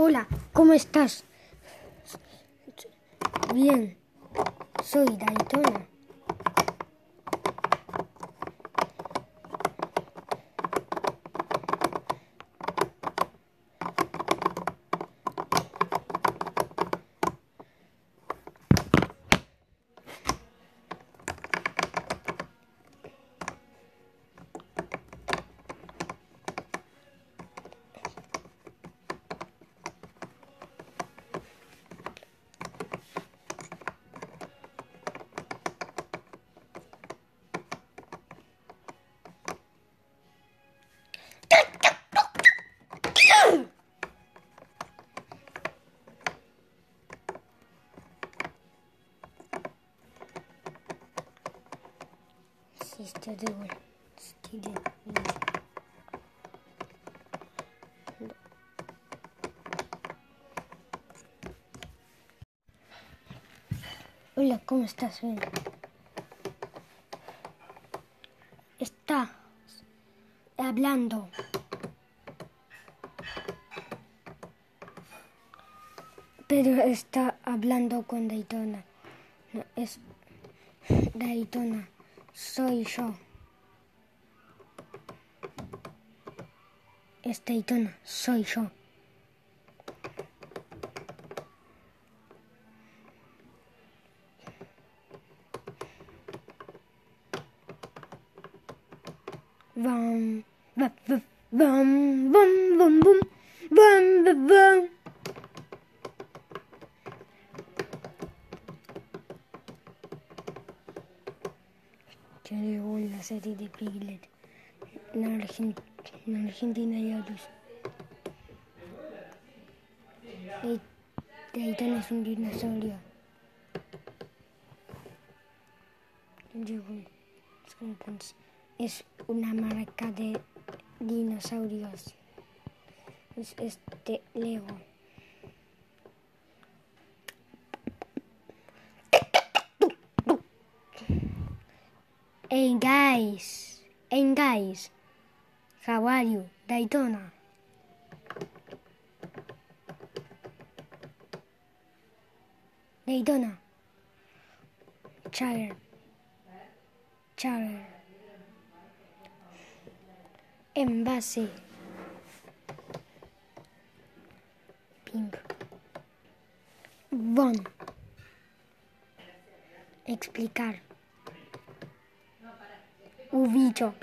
Hola, ¿cómo estás? Bien, soy Daytona. Este Hola, ¿cómo estás? Bien. Estás hablando. pero está hablando con Daytona. No, es Daytona. Soy yo. Es Daytona. Soy yo. Bum, bum, bum, bum, bum, bum, bum, bum, bum, que agregó en la serie de Piglet en, Argent en Argentina y otros. Titan es un dinosaurio. Es una marca de dinosaurios. Es este Lego. Hey guys, hey guys, how are you, Daytona? Daytona. Chagger. Chagger. Envase. Pink. Bon. Explicar. Ubicho.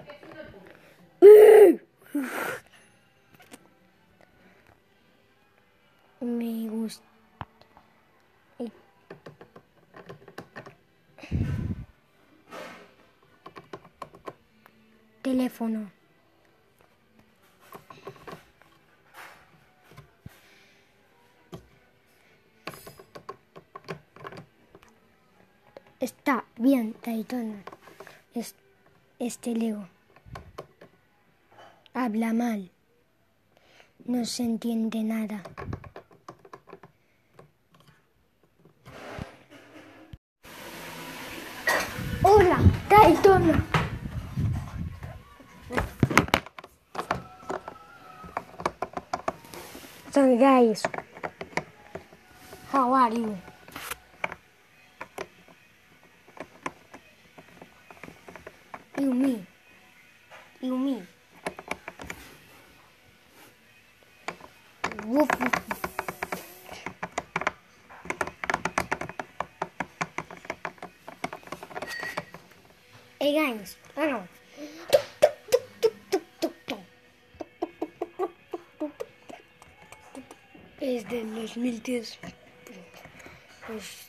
Me gusta. Teléfono. Está bien, Daytona. Es, este Lego. Habla mal. No se entiende nada. Hola, Daytona. Guys, how are you? You me. You me. Woof, woof. Hey guys, I know. Es de los 2010. Pues,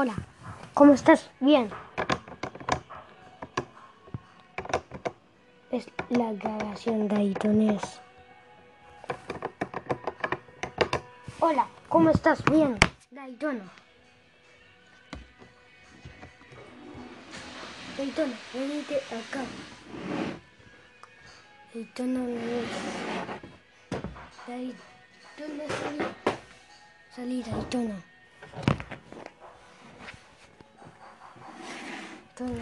Hola, ¿cómo estás? Bien. Es la grabación de Aitonés. Hola, ¿cómo estás? Bien, Daytono. Daytono, venite acá. Daytono no es. Salí. Salí, Daytono. Tono.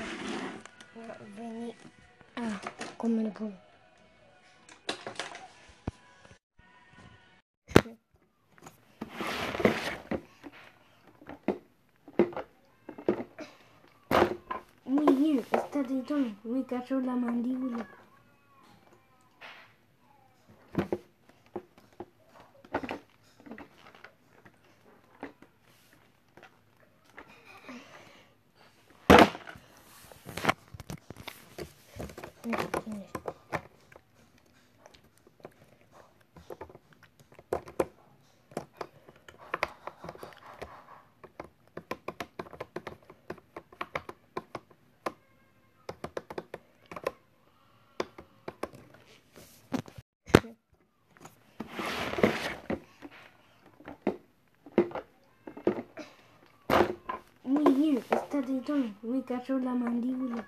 Vení a comer por. Muy bien, está de tono. Me cayó la mandíbula. Muy bien, está de tono. Me cayó la mandíbula.